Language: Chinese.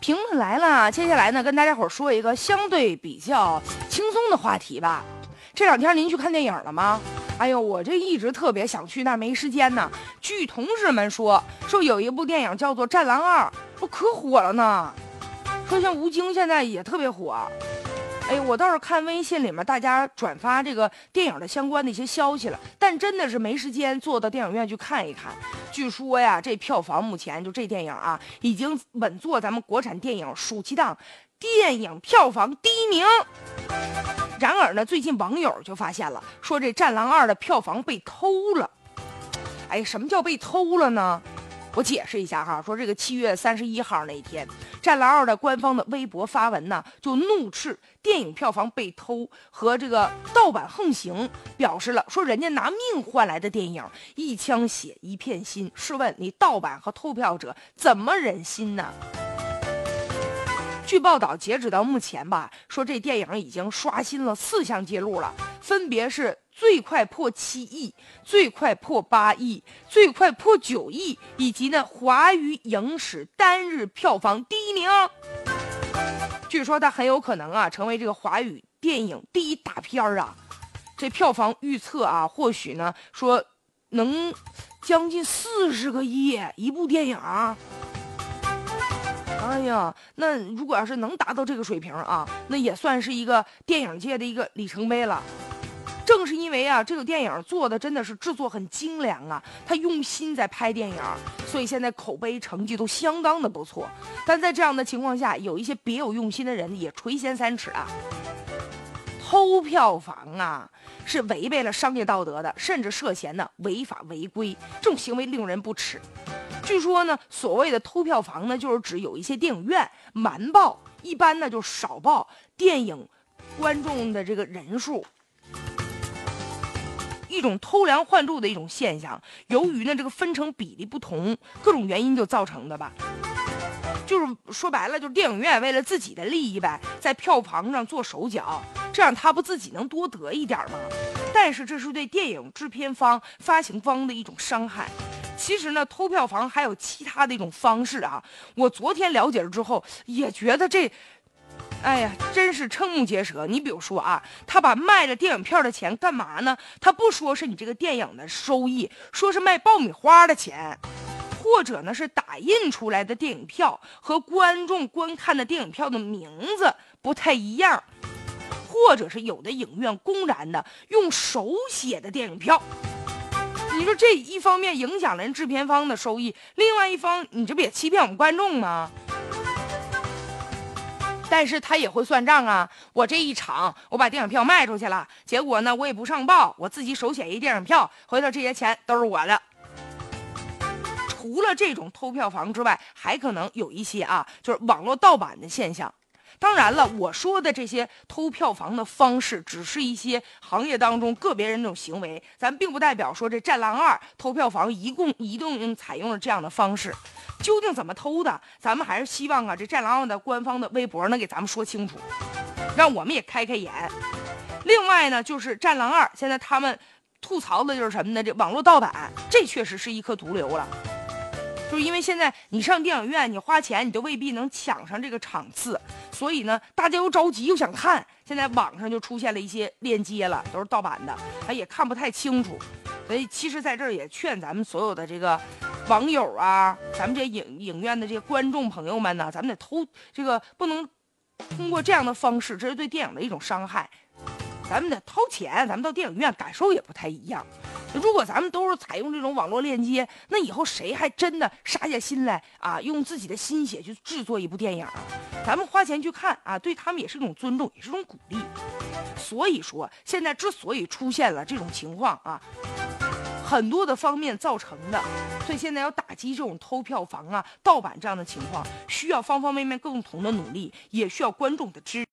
评论来了，接下来呢，跟大家伙说一个相对比较轻松的话题吧。这两天您去看电影了吗？哎呦，我这一直特别想去，但没时间呢。据同事们说，说有一部电影叫做《战狼二》，可火了呢。说像吴京现在也特别火。哎，我倒是看微信里面大家转发这个电影的相关的一些消息了，但真的是没时间坐到电影院去看一看。据说呀，这票房目前就这电影啊，已经稳坐咱们国产电影暑期档电影票房第一名。然而呢，最近网友就发现了，说这《战狼二》的票房被偷了。哎，什么叫被偷了呢？我解释一下哈，说这个七月三十一号那一天，《战狼二》的官方的微博发文呢，就怒斥电影票房被偷和这个盗版横行，表示了说人家拿命换来的电影，一腔血一片心，试问你盗版和偷票者怎么忍心呢？据报道，截止到目前吧，说这电影已经刷新了四项记录了，分别是。最快破七亿，最快破八亿，最快破九亿，以及呢华语影史单日票房第一名。据说它很有可能啊成为这个华语电影第一大片儿啊，这票房预测啊或许呢说能将近四十个亿一部电影。哎呀，那如果要是能达到这个水平啊，那也算是一个电影界的一个里程碑了。正是因为啊，这个电影做的真的是制作很精良啊，他用心在拍电影，所以现在口碑成绩都相当的不错。但在这样的情况下，有一些别有用心的人也垂涎三尺啊，偷票房啊，是违背了商业道德的，甚至涉嫌呢违法违规，这种行为令人不齿。据说呢，所谓的偷票房呢，就是指有一些电影院瞒报，一般呢就少报电影观众的这个人数。一种偷梁换柱的一种现象，由于呢这个分成比例不同，各种原因就造成的吧。就是说白了，就是电影院为了自己的利益呗，在票房上做手脚，这样他不自己能多得一点吗？但是这是对电影制片方、发行方的一种伤害。其实呢，偷票房还有其他的一种方式啊。我昨天了解了之后，也觉得这。哎呀，真是瞠目结舌！你比如说啊，他把卖了电影票的钱干嘛呢？他不说是你这个电影的收益，说是卖爆米花的钱，或者呢是打印出来的电影票和观众观看的电影票的名字不太一样，或者是有的影院公然的用手写的电影票。你说这一方面影响了人制片方的收益，另外一方你这不也欺骗我们观众吗？但是他也会算账啊！我这一场我把电影票卖出去了，结果呢我也不上报，我自己手写一电影票，回头这些钱都是我的。除了这种偷票房之外，还可能有一些啊，就是网络盗版的现象。当然了，我说的这些偷票房的方式，只是一些行业当中个别人那种行为，咱并不代表说这《战狼二》偷票房一共一定采用了这样的方式。究竟怎么偷的？咱们还是希望啊，这《战狼二》的官方的微博能给咱们说清楚，让我们也开开眼。另外呢，就是《战狼二》，现在他们吐槽的就是什么呢？这网络盗版，这确实是一颗毒瘤了。就是因为现在你上电影院，你花钱，你都未必能抢上这个场次，所以呢，大家又着急又想看，现在网上就出现了一些链接了，都是盗版的，他也看不太清楚。所以其实在这儿也劝咱们所有的这个网友啊，咱们这影影院的这些观众朋友们呢，咱们得偷这个不能通过这样的方式，这是对电影的一种伤害。咱们得掏钱，咱们到电影院感受也不太一样。如果咱们都是采用这种网络链接，那以后谁还真的杀下心来啊，用自己的心血去制作一部电影？咱们花钱去看啊，对他们也是一种尊重，也是一种鼓励。所以说，现在之所以出现了这种情况啊，很多的方面造成的，所以现在要打击这种偷票房啊、盗版这样的情况，需要方方面面共同的努力，也需要观众的支。